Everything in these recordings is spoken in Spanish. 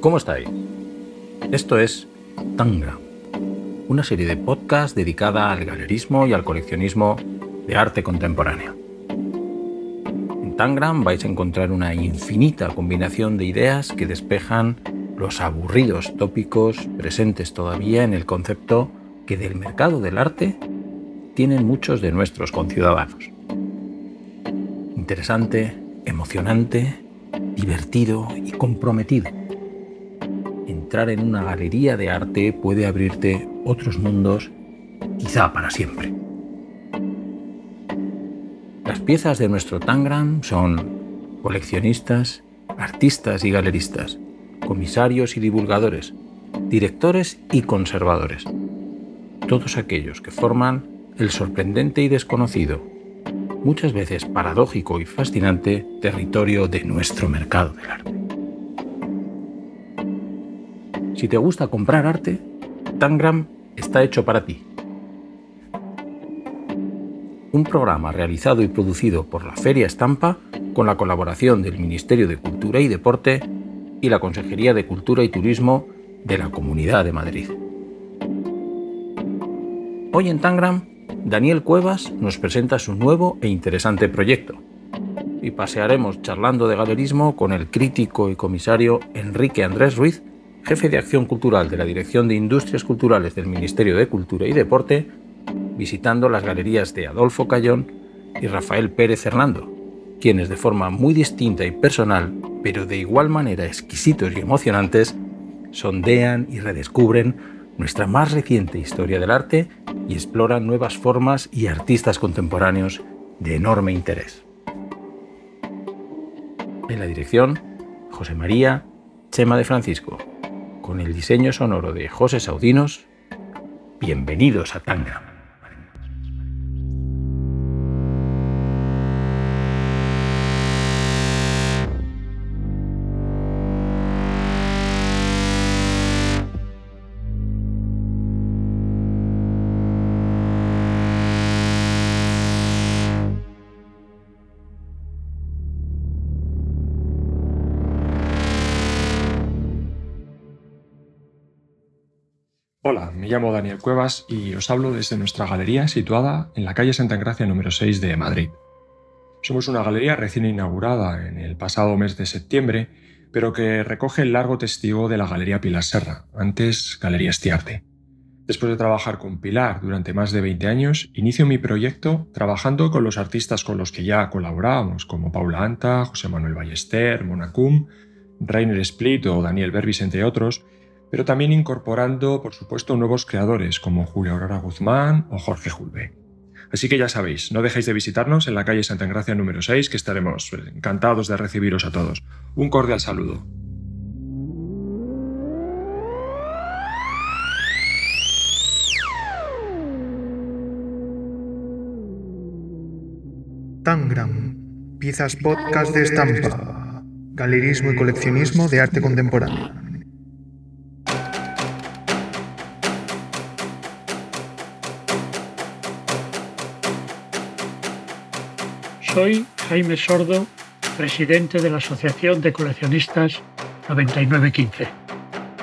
¿Cómo estáis? Esto es Tangram, una serie de podcasts dedicada al galerismo y al coleccionismo de arte contemporáneo. En Tangram vais a encontrar una infinita combinación de ideas que despejan los aburridos tópicos presentes todavía en el concepto que del mercado del arte tienen muchos de nuestros conciudadanos. Interesante, emocionante, divertido y comprometido. Entrar en una galería de arte puede abrirte otros mundos, quizá para siempre. Las piezas de nuestro Tangram son coleccionistas, artistas y galeristas comisarios y divulgadores, directores y conservadores. Todos aquellos que forman el sorprendente y desconocido, muchas veces paradójico y fascinante territorio de nuestro mercado del arte. Si te gusta comprar arte, Tangram está hecho para ti. Un programa realizado y producido por la Feria Estampa con la colaboración del Ministerio de Cultura y Deporte y la Consejería de Cultura y Turismo de la Comunidad de Madrid. Hoy en Tangram, Daniel Cuevas nos presenta su nuevo e interesante proyecto y pasearemos charlando de galerismo con el crítico y comisario Enrique Andrés Ruiz, jefe de acción cultural de la Dirección de Industrias Culturales del Ministerio de Cultura y Deporte, visitando las galerías de Adolfo Cayón y Rafael Pérez Hernando, quienes de forma muy distinta y personal pero de igual manera exquisitos y emocionantes, sondean y redescubren nuestra más reciente historia del arte y exploran nuevas formas y artistas contemporáneos de enorme interés. En la dirección, José María Chema de Francisco, con el diseño sonoro de José Saudinos, bienvenidos a Tanga. Me llamo Daniel Cuevas y os hablo desde nuestra galería situada en la calle Santa Engracia número 6 de Madrid. Somos una galería recién inaugurada en el pasado mes de septiembre, pero que recoge el largo testigo de la Galería Pilar Serra, antes Galería Estiarte. Después de trabajar con Pilar durante más de 20 años, inicio mi proyecto trabajando con los artistas con los que ya colaborábamos, como Paula Anta, José Manuel Ballester, Monacum, Rainer Split o Daniel Berbis, entre otros, pero también incorporando, por supuesto, nuevos creadores como Julio Aurora Guzmán o Jorge Julve. Así que ya sabéis, no dejéis de visitarnos en la calle Santa Engracia número 6, que estaremos encantados de recibiros a todos. Un cordial saludo. Tangram, piezas podcast de estampa, galerismo y coleccionismo de arte contemporáneo. Soy Jaime Sordo, presidente de la Asociación de Coleccionistas 9915.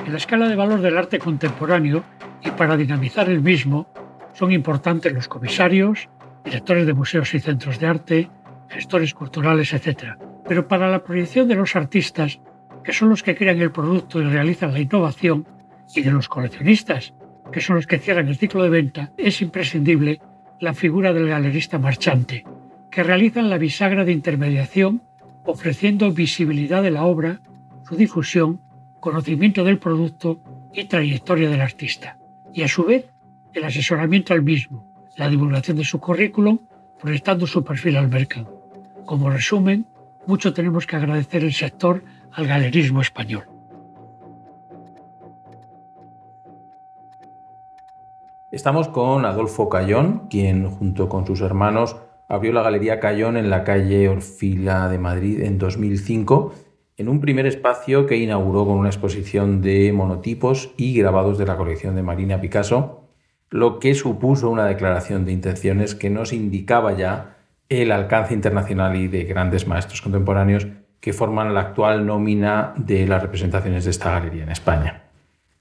En la escala de valor del arte contemporáneo y para dinamizar el mismo son importantes los comisarios, directores de museos y centros de arte, gestores culturales, etc. Pero para la proyección de los artistas, que son los que crean el producto y realizan la innovación, y de los coleccionistas, que son los que cierran el ciclo de venta, es imprescindible la figura del galerista marchante, que realizan la bisagra de intermediación ofreciendo visibilidad de la obra, su difusión, conocimiento del producto y trayectoria del artista, y a su vez el asesoramiento al mismo, la divulgación de su currículum, proyectando su perfil al mercado. Como resumen, mucho tenemos que agradecer el sector al galerismo español. Estamos con Adolfo Cayón, quien junto con sus hermanos abrió la Galería Cayón en la calle Orfila de Madrid en 2005 en un primer espacio que inauguró con una exposición de monotipos y grabados de la colección de Marina Picasso, lo que supuso una declaración de intenciones que nos indicaba ya el alcance internacional y de grandes maestros contemporáneos que forman la actual nómina de las representaciones de esta galería en España.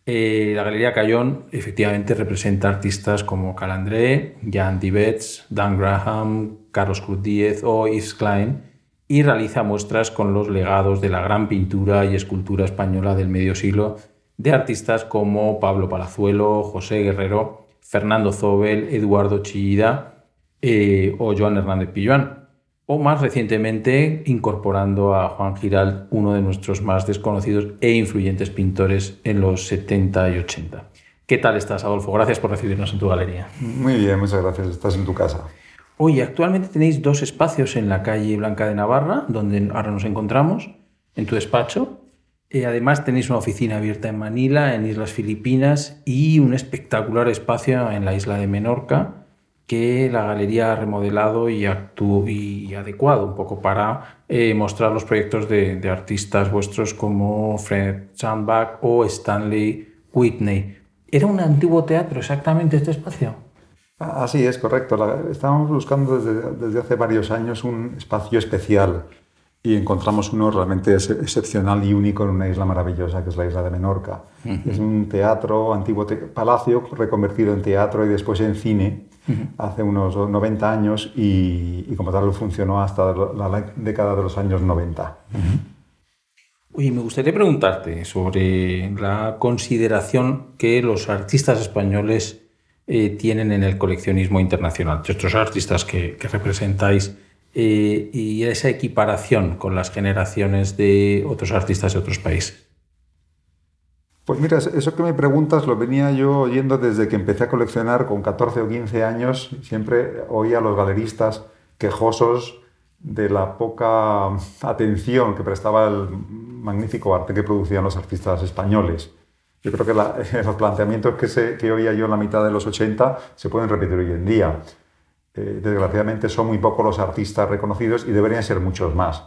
Eh, la Galería Cayón efectivamente representa artistas como Calandré, Jan Dibets, Dan Graham, Carlos Cruz Díez o Yves Klein y realiza muestras con los legados de la gran pintura y escultura española del medio siglo de artistas como Pablo Palazuelo, José Guerrero, Fernando Zobel, Eduardo Chillida eh, o Joan Hernández Pilluán. O más recientemente incorporando a Juan Giral, uno de nuestros más desconocidos e influyentes pintores en los 70 y 80. ¿Qué tal estás, Adolfo? Gracias por recibirnos en tu galería. Muy bien, muchas gracias. Estás en tu casa. Oye, actualmente tenéis dos espacios en la calle Blanca de Navarra, donde ahora nos encontramos, en tu despacho. Eh, además tenéis una oficina abierta en Manila, en Islas Filipinas, y un espectacular espacio en la isla de Menorca, que la galería ha remodelado y, y adecuado un poco para eh, mostrar los proyectos de, de, artistas vuestros como Fred Sandbach o Stanley Whitney. ¿Era un antiguo teatro exactamente este espacio? Así es, correcto. estábamos buscando desde, desde, hace varios años un espacio especial y encontramos uno realmente excepcional y único en una isla maravillosa que es la isla de Menorca. Es un teatro, antiguo palacio, reconvertido en teatro y después en cine hace unos 90 años y, y, como tal funcionó hasta la década de los años 90. Oye, me gustaría preguntarte sobre la consideración que los artistas españoles eh, tienen en el coleccionismo internacional, estos artistas que, representáis, eh, y esa equiparación con las generaciones de otros artistas de otros países. Pues mira, eso que me preguntas lo venía yo oyendo desde que empecé a coleccionar con 14 o 15 años. Siempre oía a los galeristas quejosos de la poca atención que prestaba el magnífico arte que producían los artistas españoles. Yo creo que los planteamientos que, se, que oía yo en la mitad de los 80 se pueden repetir hoy en día. Eh, desgraciadamente son muy pocos los artistas reconocidos y deberían ser muchos más.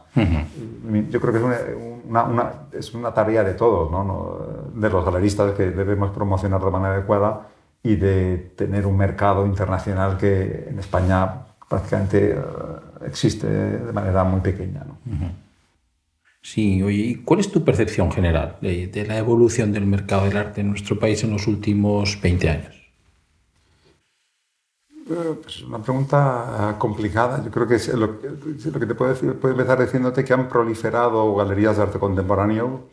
Yo creo que es una, una, es una tarea de todos, ¿no? de los galeristas, que debemos promocionar de manera adecuada y de tener un mercado internacional que en España prácticamente eh, existe de manera muy pequeña. ¿no? Sí, oye, ¿y cuál es tu percepción general de, la evolución del mercado del arte en nuestro país en los últimos 20 años? Eh, pues una pregunta complicada. Yo creo que lo, que te puedo decir, puedo empezar diciéndote que han proliferado galerías de arte contemporáneo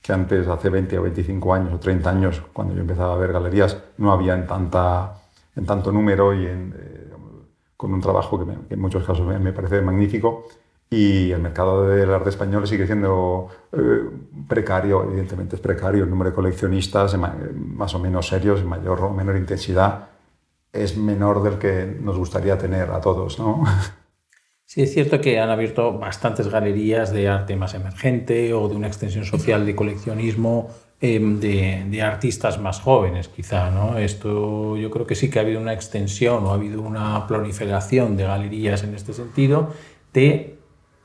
que antes, hace 20 o 25 años o 30 años, cuando yo empezaba a ver galerías, no había en, tanta, en tanto número y eh, con un trabajo que, en muchos casos me parece magnífico y el mercado del arte español sigue siendo eh, precario, evidentemente es precario, el número de coleccionistas más o menos serios, en mayor o menor intensidad, es menor del que nos gustaría tener a todos, ¿no? Sí, es cierto que han abierto bastantes galerías de arte más emergente o de una extensión social de coleccionismo em, de, de, artistas más jóvenes, quizá. ¿no? Esto yo creo que sí que ha habido una extensión o ha habido una proliferación de galerías en este sentido de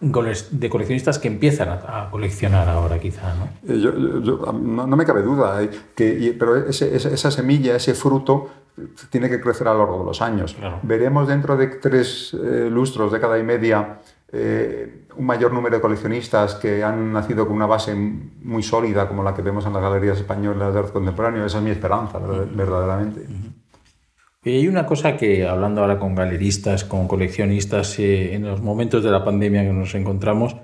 de coleccionistas que empiezan a, coleccionar ahora quizá, ¿no? Eh, no, me cabe duda, eh, que, pero esa semilla, ese fruto, tiene que crecer a lo largo de los años. Veremos dentro de tres eh, lustros, década y media, un mayor número de coleccionistas que han nacido con una base muy sólida, como la que vemos en las galerías españolas de arte contemporáneo. Esa es mi esperanza, verdaderamente. Y hay una cosa que, hablando ahora con galeristas, con coleccionistas, eh, en los momentos de la pandemia que nos encontramos,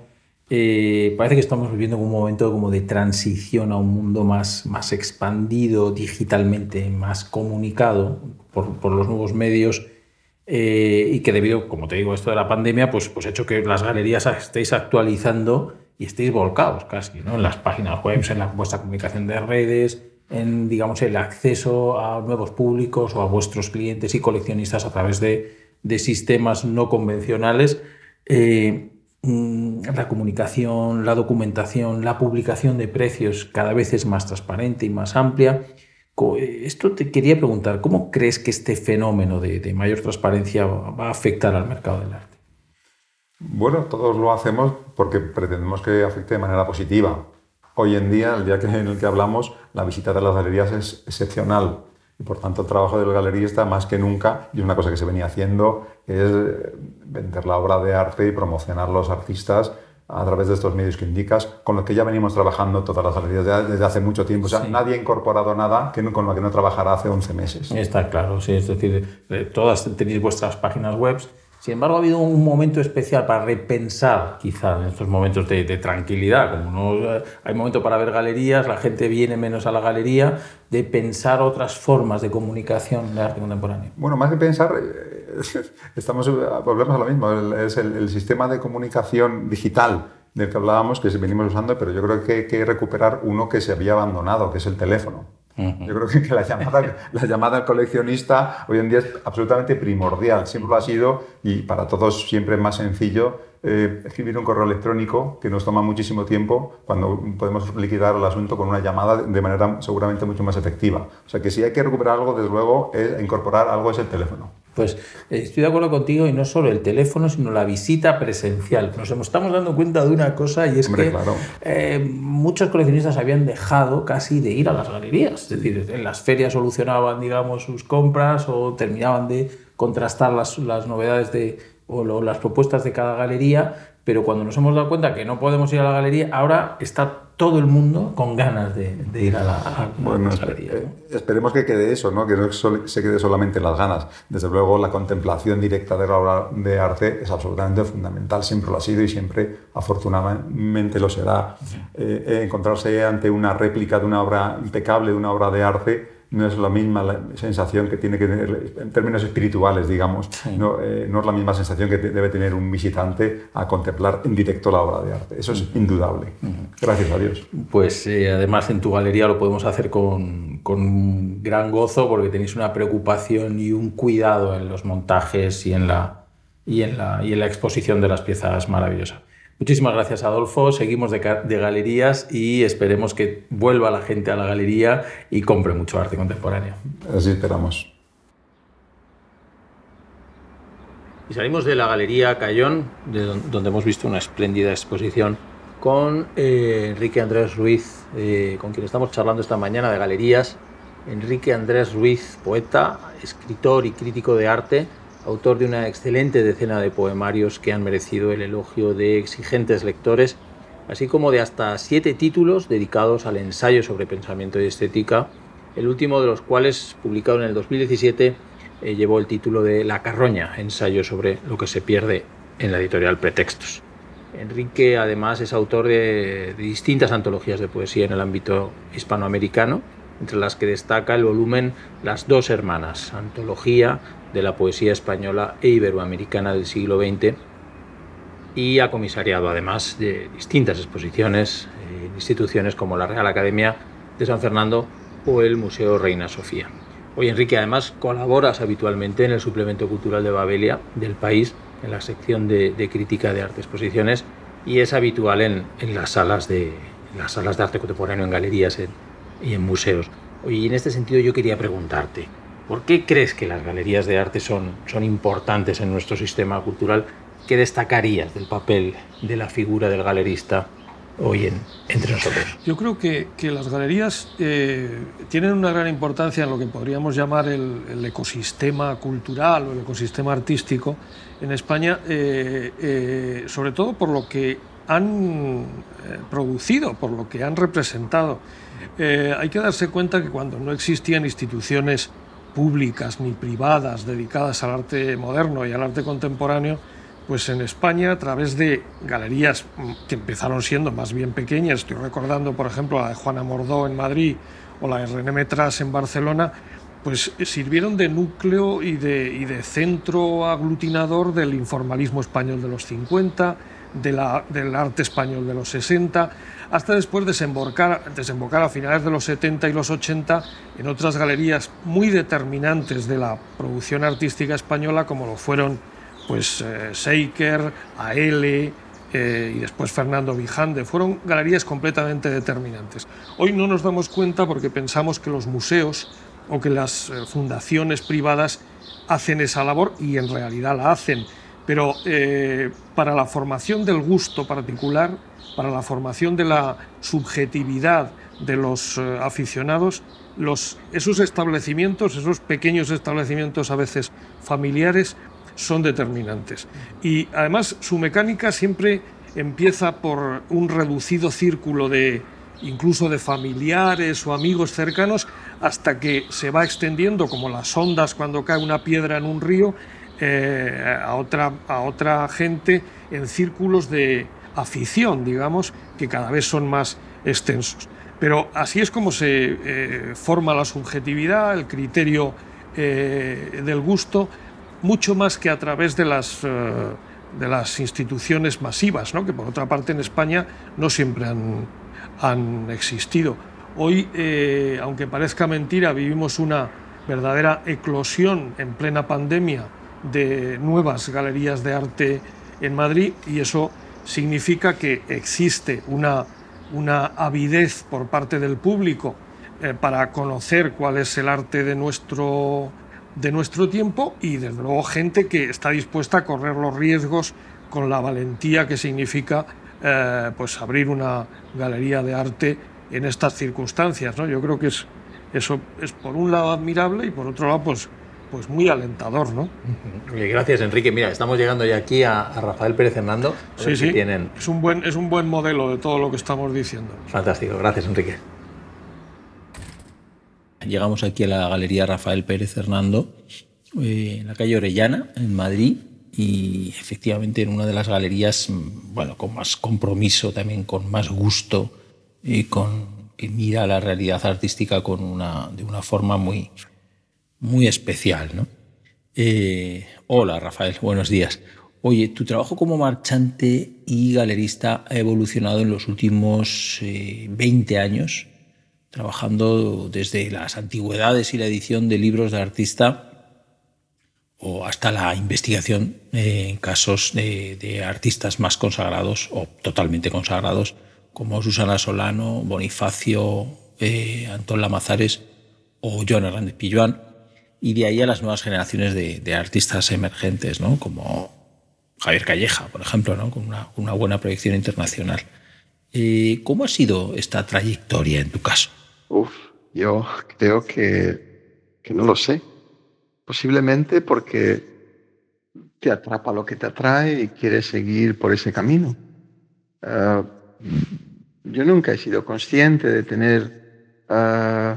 eh, parece que estamos viviendo un momento como de transición a un mundo más, más expandido digitalmente, más comunicado por, por los nuevos medios eh, y que debido, como te digo, esto de la pandemia, pues, pues ha hecho que las galerías estéis actualizando y estéis volcados casi ¿no? en las páginas web, en la, vuestra comunicación de redes, en digamos, el acceso a nuevos públicos o a vuestros clientes y coleccionistas a través de, de sistemas no convencionales. Eh, mm, la comunicación, la documentación, la publicación de precios cada vez es más transparente y más amplia. Esto te quería preguntar, ¿cómo crees que este fenómeno de, de mayor transparencia va a afectar al mercado del arte? Bueno, todos lo hacemos porque pretendemos que afecte de manera positiva. Hoy en día, el día que, en el que hablamos, la visita de las galerías es excepcional. Y por tanto, el trabajo del galerista, más que nunca, y es una cosa que se venía haciendo, es vender la obra de arte y promocionar los artistas a través de estos medios que indicas, con los que ya venimos trabajando todas las galerías desde hace mucho tiempo. O sea, nadie ha incorporado nada que no, con lo que no trabajara hace 11 meses. Está claro, sí. Es decir, eh, todas tenéis vuestras páginas web sin embargo, ha habido un momento especial para repensar, quizá, en estos momentos de, tranquilidad. Como no hay momento para ver galerías, la gente viene menos a la galería, de pensar otras formas de comunicación de arte contemporáneo. Bueno, más que pensar, eh, estamos, volvemos a lo mismo, es el, sistema de comunicación digital del que hablábamos, que venimos usando, pero yo creo que hay que recuperar uno que se había abandonado, que es el teléfono. Yo creo que, la, llamada, la llamada al coleccionista hoy en día es absolutamente primordial, siempre lo ha sido y para todos siempre es más sencillo eh, escribir un correo electrónico que nos toma muchísimo tiempo cuando podemos liquidar el asunto con una llamada de manera seguramente mucho más efectiva. O sea que si hay que recuperar algo, desde luego, es incorporar algo es el teléfono. Pues eh, estoy de acuerdo contigo y no solo el teléfono, sino la visita presencial. Nos estamos dando cuenta de una cosa y es que eh, muchos coleccionistas habían dejado casi de ir a las galerías. Es decir, en las ferias solucionaban, digamos, sus compras o terminaban de contrastar las, las novedades de, o las propuestas de cada galería, pero cuando nos hemos dado cuenta que no podemos ir a la galería, ahora está todo el mundo con ganas de, ir a la, bueno, galería. Eh, esperemos que quede eso, ¿no? que no se quede solamente las ganas. Desde luego, la contemplación directa de la obra de arte es absolutamente fundamental, siempre lo ha sido y siempre, afortunadamente, lo será. Eh, encontrarse ante una réplica de una obra impecable, de una obra de arte, no es la misma sensación que tiene que tener, en términos espirituales, digamos, no, eh, no, es la misma sensación que debe tener un visitante a contemplar en directo la obra de arte. Eso es indudable. Gracias a Dios. Pues eh, además en tu galería lo podemos hacer con, con gran gozo porque tenéis una preocupación y un cuidado en los montajes y en la, y en la, y en la exposición de las piezas maravillosas. Muchísimas gracias, Adolfo. Seguimos de, galerías y esperemos que vuelva la gente a la galería y compre mucho arte contemporáneo. Así esperamos. Y salimos de la Galería Cayón, de donde hemos visto una espléndida exposición con eh, Enrique Andrés Ruiz, eh, con quien estamos charlando esta mañana de galerías. Enrique Andrés Ruiz, poeta, escritor y crítico de arte, autor de una excelente decena de poemarios que han merecido el elogio de exigentes lectores, así como de hasta siete títulos dedicados al ensayo sobre pensamiento y estética, el último de los cuales, publicado en el 2017, eh, llevó el título de La Carroña, ensayo sobre lo que se pierde en la editorial Pretextos. Enrique además es autor de, de distintas antologías de poesía en el ámbito hispanoamericano, entre las que destaca el volumen Las dos hermanas, antología de la poesía española e iberoamericana del siglo XX y ha comisariado además de distintas exposiciones en instituciones como la Real Academia de San Fernando o el Museo Reina Sofía. Hoy Enrique además colaboras habitualmente en el suplemento cultural de Babelia del país, en la sección de, crítica de arte exposiciones y es habitual en, las, salas de, las salas de arte contemporáneo, en galerías y en museos. Y en este sentido yo quería preguntarte, ¿Por qué crees que las galerías de arte son, son importantes en nuestro sistema cultural? ¿Qué destacarías del papel de la figura del galerista hoy en, entre nosotros? Yo creo que, que las galerías eh, tienen una gran importancia en lo que podríamos llamar el, ecosistema cultural o el ecosistema artístico en España, eh, eh, sobre todo por lo que han producido, por lo que han representado. hay que darse cuenta que cuando no existían instituciones públicas ni privadas dedicadas al arte moderno y al arte contemporáneo, pues en España, a través de galerías que empezaron siendo más bien pequeñas, estoy recordando, por ejemplo, la de Juana Mordó en Madrid o la de René Metras en Barcelona, pues sirvieron de núcleo y de, y de centro aglutinador del informalismo español de los 50, del arte español de los 60, hasta después desembocar, desembocar a finales de los 70 y los 80 en otras galerías muy determinantes de la producción artística española, como lo fueron pues, eh, Seiker, AL eh, y después Fernando Vijande. Fueron galerías completamente determinantes. Hoy no nos damos cuenta porque pensamos que los museos o que las eh, fundaciones privadas hacen esa labor y en realidad la hacen pero eh, para la formación del gusto particular, para la formación de la subjetividad de los eh, aficionados, esos establecimientos, esos pequeños establecimientos a veces familiares, son determinantes. Y además su mecánica siempre empieza por un reducido círculo de incluso de familiares o amigos cercanos hasta que se va extendiendo como las ondas cuando cae una piedra en un río eh, a, otra, a otra gente en círculos de afición, digamos, que cada vez son más extensos. Pero así es como se eh, forma la subjetividad, el criterio eh, del gusto, mucho más que a través de las, de las instituciones masivas, ¿no? que por otra parte en España no siempre han, han existido. Hoy, aunque parezca mentira, vivimos una verdadera eclosión en plena pandemia de nuevas galerías de arte en Madrid y eso significa que existe una, una avidez por parte del público eh, para conocer cuál es el arte de nuestro, de nuestro tiempo y desde luego gente que está dispuesta a correr los riesgos con la valentía que significa eh, pues abrir una galería de arte en estas circunstancias. ¿no? Yo creo que es, eso es por un lado admirable y por otro lado pues pues muy alentador, ¿no? Gracias, Enrique. Mira, estamos llegando ya aquí a, Rafael Pérez Hernando. Sí, sí. Tienen... Es, un buen, es un buen modelo de todo lo que estamos diciendo. Fantástico. Gracias, Enrique. Llegamos aquí a la Galería Rafael Pérez Hernando, eh, en la calle Orellana, en Madrid, y efectivamente en una de las galerías, mm, bueno, con más compromiso, también con más gusto y con que mira la realidad artística con una, de una forma muy, muy especial. ¿no? Eh, hola Rafael, buenos días. Oye, tu trabajo como marchante y galerista ha evolucionado en los últimos 20 eh, años, trabajando desde las antigüedades y la edición de libros de artista o hasta la investigación en casos de, artistas más consagrados o totalmente consagrados, como Susana Solano, Bonifacio, eh, Antón Lamazares o Joan Hernández Pilluán y de ahí a las nuevas generaciones de, artistas emergentes, ¿no? como Javier Calleja, por ejemplo, ¿no? con una, buena proyección internacional. Eh, ¿Cómo ha sido esta trayectoria en tu caso? Uf, yo creo que, que no lo sé. Posiblemente porque te atrapa lo que te atrae y quieres seguir por ese camino. Ah, yo nunca he sido consciente de tener uh,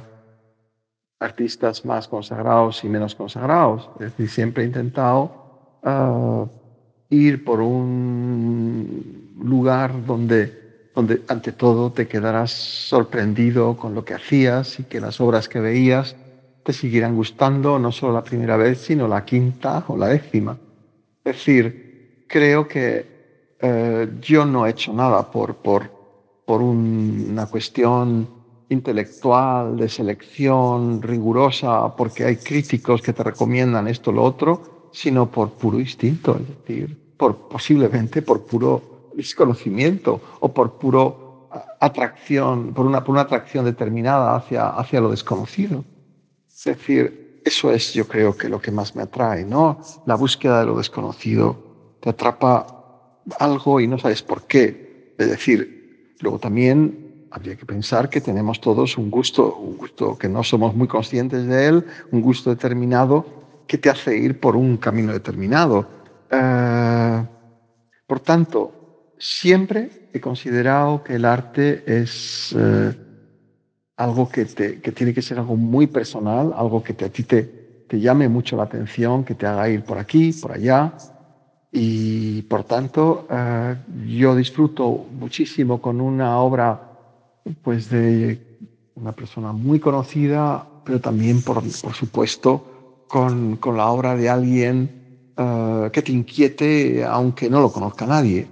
artistas más consagrados y menos consagrados. Es decir, siempre he intentado ah, ir por un lugar donde, donde ante todo te quedarás sorprendido con lo que hacías y que las obras que veías te siguieran gustando no solo la primera vez, sino la quinta o la décima. Es decir, creo que eh, yo no he hecho nada por, por, por una cuestión intelectual, de selección rigurosa, porque hay críticos que te recomiendan esto o lo otro, sino por puro instinto, es decir, por, posiblemente por puro desconocimiento o por puro atracción, por una, por una atracción determinada hacia, hacia lo desconocido. Es decir, eso es yo creo que lo que más me atrae, ¿no? La búsqueda de lo desconocido. Te atrapa algo y no sabes por qué. Es decir, luego también habría que pensar que tenemos todos un gusto, un gusto que no somos muy conscientes de él, un gusto determinado que te hace ir por un camino determinado. Eh, por tanto, siempre he considerado que el arte es eh, algo que, te, que, tiene que ser algo muy personal, algo que te, a ti te, te llame mucho la atención, que te haga ir por aquí, por allá. Y por tanto, eh, yo disfruto muchísimo con una obra pues de una persona muy conocida, pero también, por, por supuesto, con, con, la obra de alguien uh, que te inquiete, aunque no lo conozca nadie.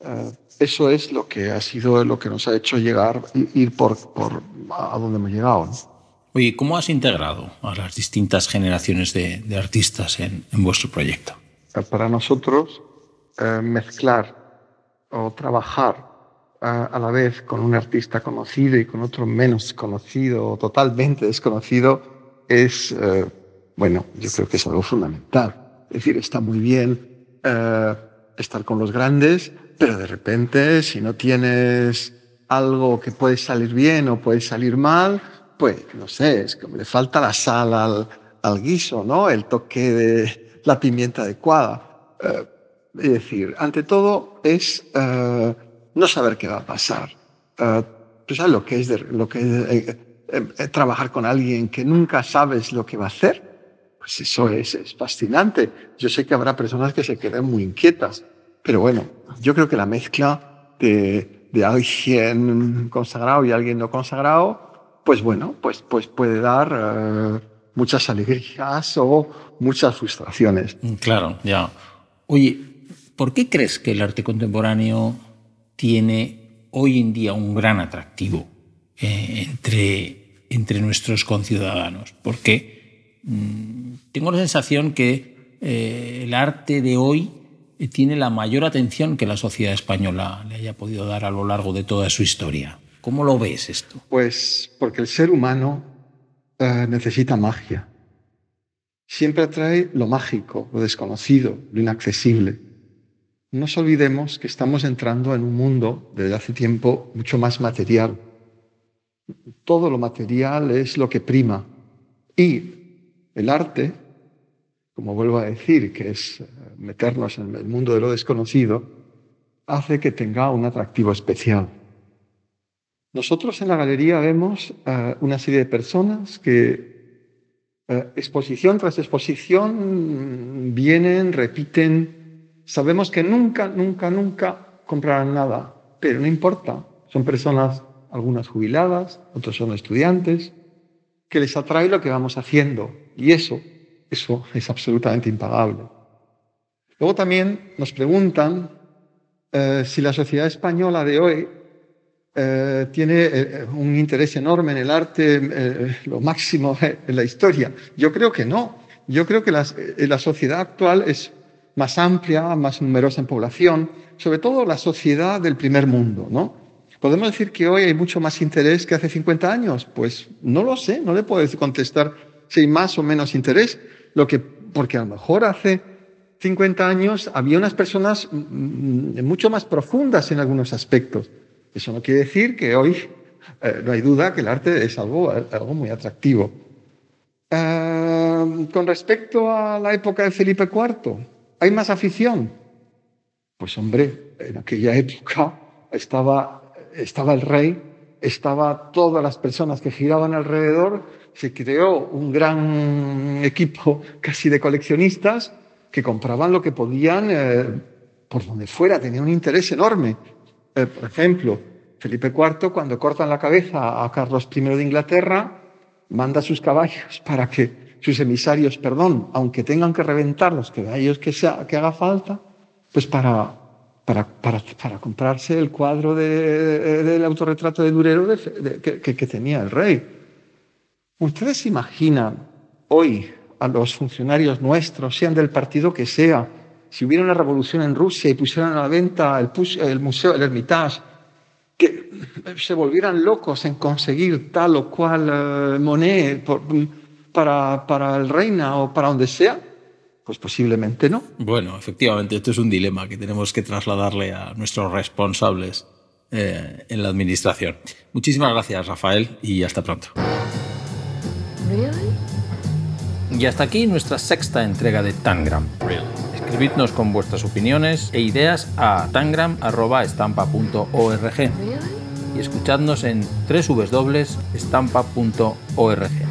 Uh, eso es lo que ha sido lo que nos ha hecho llegar, ir por, por a donde hemos llegado. ¿no? Oye, ¿cómo has integrado a las distintas generaciones de, de artistas en, en, vuestro proyecto? Para nosotros, uh, mezclar o trabajar a, la vez con un artista conocido y con otro menos conocido o totalmente desconocido es, eh, bueno, yo creo que es algo fundamental. Es decir, está muy bien eh, estar con los grandes, pero de repente, si no tienes algo que puede salir bien o puede salir mal, pues no sé, es como le falta la sal al, al guiso, ¿no? El toque de la pimienta adecuada. Eh, es decir, ante todo es no saber qué va a pasar. Eh, pues lo que es, de, lo que es eh, trabajar con alguien que nunca sabes lo que va a hacer, pues eso es, fascinante. Yo sé que habrá personas que se queden muy inquietas, pero bueno, yo creo que la mezcla de, de alguien consagrado y alguien no consagrado, pues bueno, pues, pues puede dar muchas alegrías o muchas frustraciones. Claro, ya. Oye, ¿por qué crees que el arte contemporáneo tiene hoy en día un gran atractivo eh, entre, entre nuestros conciudadanos? Porque mmm, tengo la sensación que eh, el arte de hoy eh, tiene la mayor atención que la sociedad española le haya podido dar a lo largo de toda su historia. ¿Cómo lo ves esto? Pues porque el ser humano necesita magia. Siempre atrae lo mágico, lo desconocido, lo inaccesible. No nos olvidemos que estamos entrando en un mundo desde hace tiempo mucho más material. Todo lo material es lo que prima. Y el arte, como vuelvo a decir, que es meternos en el mundo de lo desconocido, hace que tenga un atractivo especial. Nosotros en la galería vemos uh, una serie de personas que uh, exposición tras exposición vienen, repiten. Sabemos que nunca, nunca, nunca comprarán nada, pero no importa. Son personas, algunas jubiladas, otros son estudiantes, que les atrae lo que vamos haciendo. Y eso, eso es absolutamente impagable. Luego también nos preguntan uh, si la sociedad española de hoy eh, tiene eh, un interés enorme en el arte, eh, lo máximo en la historia. Yo creo que no. Yo creo que la sociedad actual es más amplia, más numerosa en población, sobre todo la sociedad del primer mundo, ¿no? ¿Podemos decir que hoy hay mucho más interés que hace 50 años? Pues no lo sé, no le puedo contestar si hay más o menos interés, lo que, porque a lo mejor hace 50 años había unas personas mm, mucho más profundas en algunos aspectos. Eso no quiere decir que hoy eh, no hay duda que el arte es algo, algo muy atractivo. Eh, con respecto a la época de Felipe IV, ¿hay más afición? Pues hombre, en aquella época estaba, estaba el rey, estaba todas las personas que giraban alrededor, se creó un gran equipo casi de coleccionistas que compraban lo que podían eh, por donde fuera, tenía un interés enorme. Eh, por ejemplo, Felipe IV, cuando cortan la cabeza a Carlos I de Inglaterra, manda sus caballos para que sus emisarios, perdón, aunque tengan que reventar los caballos que, sea, que haga falta, pues para, para, para, para comprarse el cuadro del de, de, autorretrato de Durero que, que, tenía el rey. ¿Ustedes imaginan hoy a los funcionarios nuestros, sean del partido que sea, si hubiera una revolución en Rusia y pusieran a la venta el, el museo, el Hermitage, que se volvieran locos en conseguir tal o cual uh, Monet por, para, para el reina o para donde sea, pues posiblemente no. Bueno, efectivamente, esto es un dilema que tenemos que trasladarle a nuestros responsables eh, en la administración. Muchísimas gracias, Rafael, y hasta pronto. Y hasta aquí nuestra sexta entrega de Tangram. Escribidnos con vuestras opiniones e ideas a tangram.estampa.org y escuchadnos en www.estampa.org.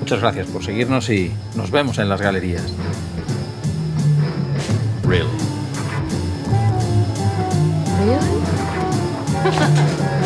Muchas gracias por seguirnos y nos vemos en las galerías. Really? Really?